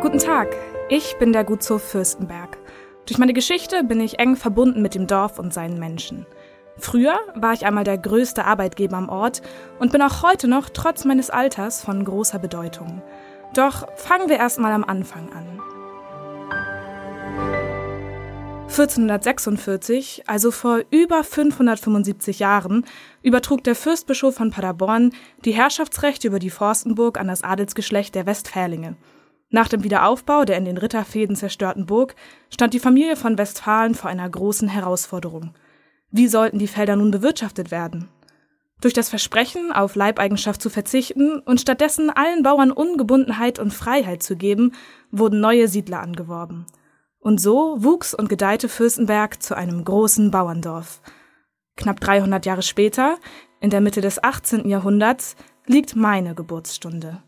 Guten Tag, ich bin der Gutshof Fürstenberg. Durch meine Geschichte bin ich eng verbunden mit dem Dorf und seinen Menschen. Früher war ich einmal der größte Arbeitgeber am Ort und bin auch heute noch trotz meines Alters von großer Bedeutung. Doch fangen wir erstmal am Anfang an. 1446, also vor über 575 Jahren, übertrug der Fürstbischof von Paderborn die Herrschaftsrechte über die Forstenburg an das Adelsgeschlecht der Westfälinge – nach dem Wiederaufbau der in den Ritterfäden zerstörten Burg stand die Familie von Westfalen vor einer großen Herausforderung. Wie sollten die Felder nun bewirtschaftet werden? Durch das Versprechen, auf Leibeigenschaft zu verzichten und stattdessen allen Bauern Ungebundenheit und Freiheit zu geben, wurden neue Siedler angeworben. Und so wuchs und gedeihte Fürstenberg zu einem großen Bauerndorf. Knapp 300 Jahre später, in der Mitte des 18. Jahrhunderts, liegt meine Geburtsstunde.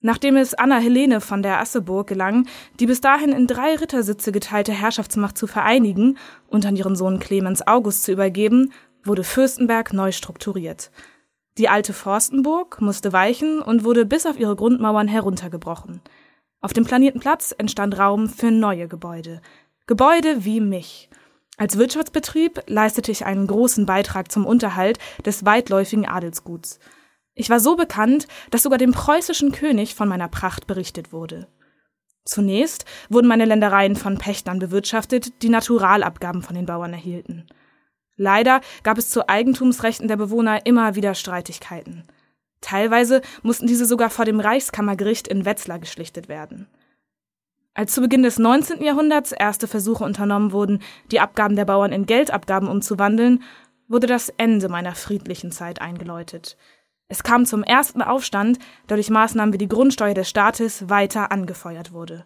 Nachdem es Anna Helene von der Asseburg gelang, die bis dahin in drei Rittersitze geteilte Herrschaftsmacht zu vereinigen und an ihren Sohn Clemens August zu übergeben, wurde Fürstenberg neu strukturiert. Die alte Forstenburg musste weichen und wurde bis auf ihre Grundmauern heruntergebrochen. Auf dem planierten Platz entstand Raum für neue Gebäude. Gebäude wie mich. Als Wirtschaftsbetrieb leistete ich einen großen Beitrag zum Unterhalt des weitläufigen Adelsguts. Ich war so bekannt, dass sogar dem preußischen König von meiner Pracht berichtet wurde. Zunächst wurden meine Ländereien von Pächtern bewirtschaftet, die Naturalabgaben von den Bauern erhielten. Leider gab es zu Eigentumsrechten der Bewohner immer wieder Streitigkeiten. Teilweise mussten diese sogar vor dem Reichskammergericht in Wetzlar geschlichtet werden. Als zu Beginn des 19. Jahrhunderts erste Versuche unternommen wurden, die Abgaben der Bauern in Geldabgaben umzuwandeln, wurde das Ende meiner friedlichen Zeit eingeläutet. Es kam zum ersten Aufstand, der durch Maßnahmen wie die Grundsteuer des Staates weiter angefeuert wurde.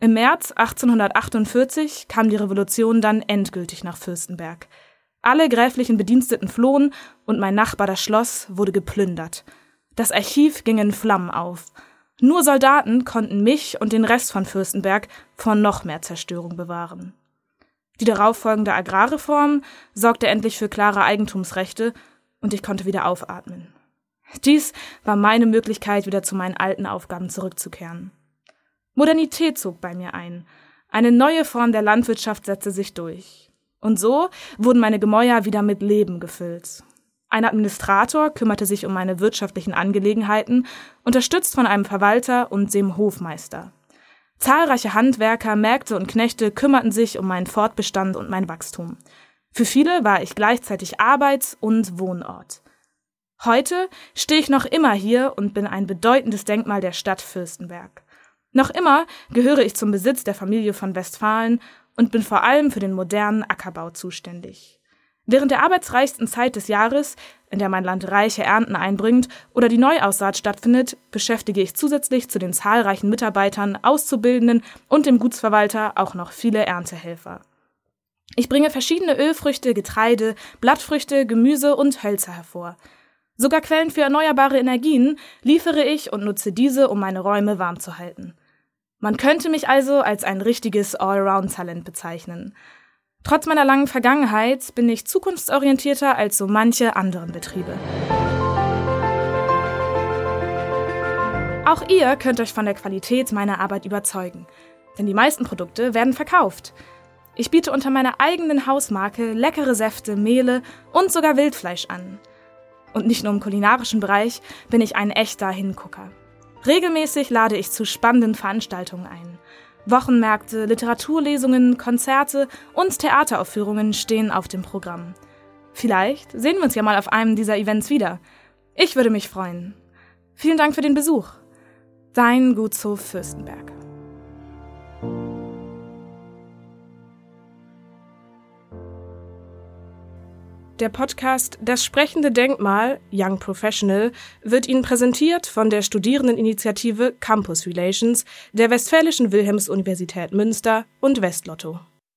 Im März 1848 kam die Revolution dann endgültig nach Fürstenberg. Alle gräflichen Bediensteten flohen und mein Nachbar das Schloss wurde geplündert. Das Archiv ging in Flammen auf. Nur Soldaten konnten mich und den Rest von Fürstenberg vor noch mehr Zerstörung bewahren. Die darauffolgende Agrarreform sorgte endlich für klare Eigentumsrechte und ich konnte wieder aufatmen. Dies war meine Möglichkeit, wieder zu meinen alten Aufgaben zurückzukehren. Modernität zog bei mir ein. Eine neue Form der Landwirtschaft setzte sich durch. Und so wurden meine Gemäuer wieder mit Leben gefüllt. Ein Administrator kümmerte sich um meine wirtschaftlichen Angelegenheiten, unterstützt von einem Verwalter und dem Hofmeister. Zahlreiche Handwerker, Mägde und Knechte kümmerten sich um meinen Fortbestand und mein Wachstum. Für viele war ich gleichzeitig Arbeits- und Wohnort. Heute stehe ich noch immer hier und bin ein bedeutendes Denkmal der Stadt Fürstenberg. Noch immer gehöre ich zum Besitz der Familie von Westfalen und bin vor allem für den modernen Ackerbau zuständig. Während der arbeitsreichsten Zeit des Jahres, in der mein Land reiche Ernten einbringt oder die Neuaussaat stattfindet, beschäftige ich zusätzlich zu den zahlreichen Mitarbeitern, Auszubildenden und dem Gutsverwalter auch noch viele Erntehelfer. Ich bringe verschiedene Ölfrüchte, Getreide, Blattfrüchte, Gemüse und Hölzer hervor – Sogar Quellen für erneuerbare Energien liefere ich und nutze diese, um meine Räume warm zu halten. Man könnte mich also als ein richtiges Allround-Talent bezeichnen. Trotz meiner langen Vergangenheit bin ich zukunftsorientierter als so manche anderen Betriebe. Auch ihr könnt euch von der Qualität meiner Arbeit überzeugen, denn die meisten Produkte werden verkauft. Ich biete unter meiner eigenen Hausmarke leckere Säfte, Mehle und sogar Wildfleisch an. Und nicht nur im kulinarischen Bereich bin ich ein echter Hingucker. Regelmäßig lade ich zu spannenden Veranstaltungen ein. Wochenmärkte, Literaturlesungen, Konzerte und Theateraufführungen stehen auf dem Programm. Vielleicht sehen wir uns ja mal auf einem dieser Events wieder. Ich würde mich freuen. Vielen Dank für den Besuch. Dein Gutshof Fürstenberg. Der Podcast Das sprechende Denkmal Young Professional wird Ihnen präsentiert von der Studierendeninitiative Campus Relations der Westfälischen Wilhelms-Universität Münster und Westlotto.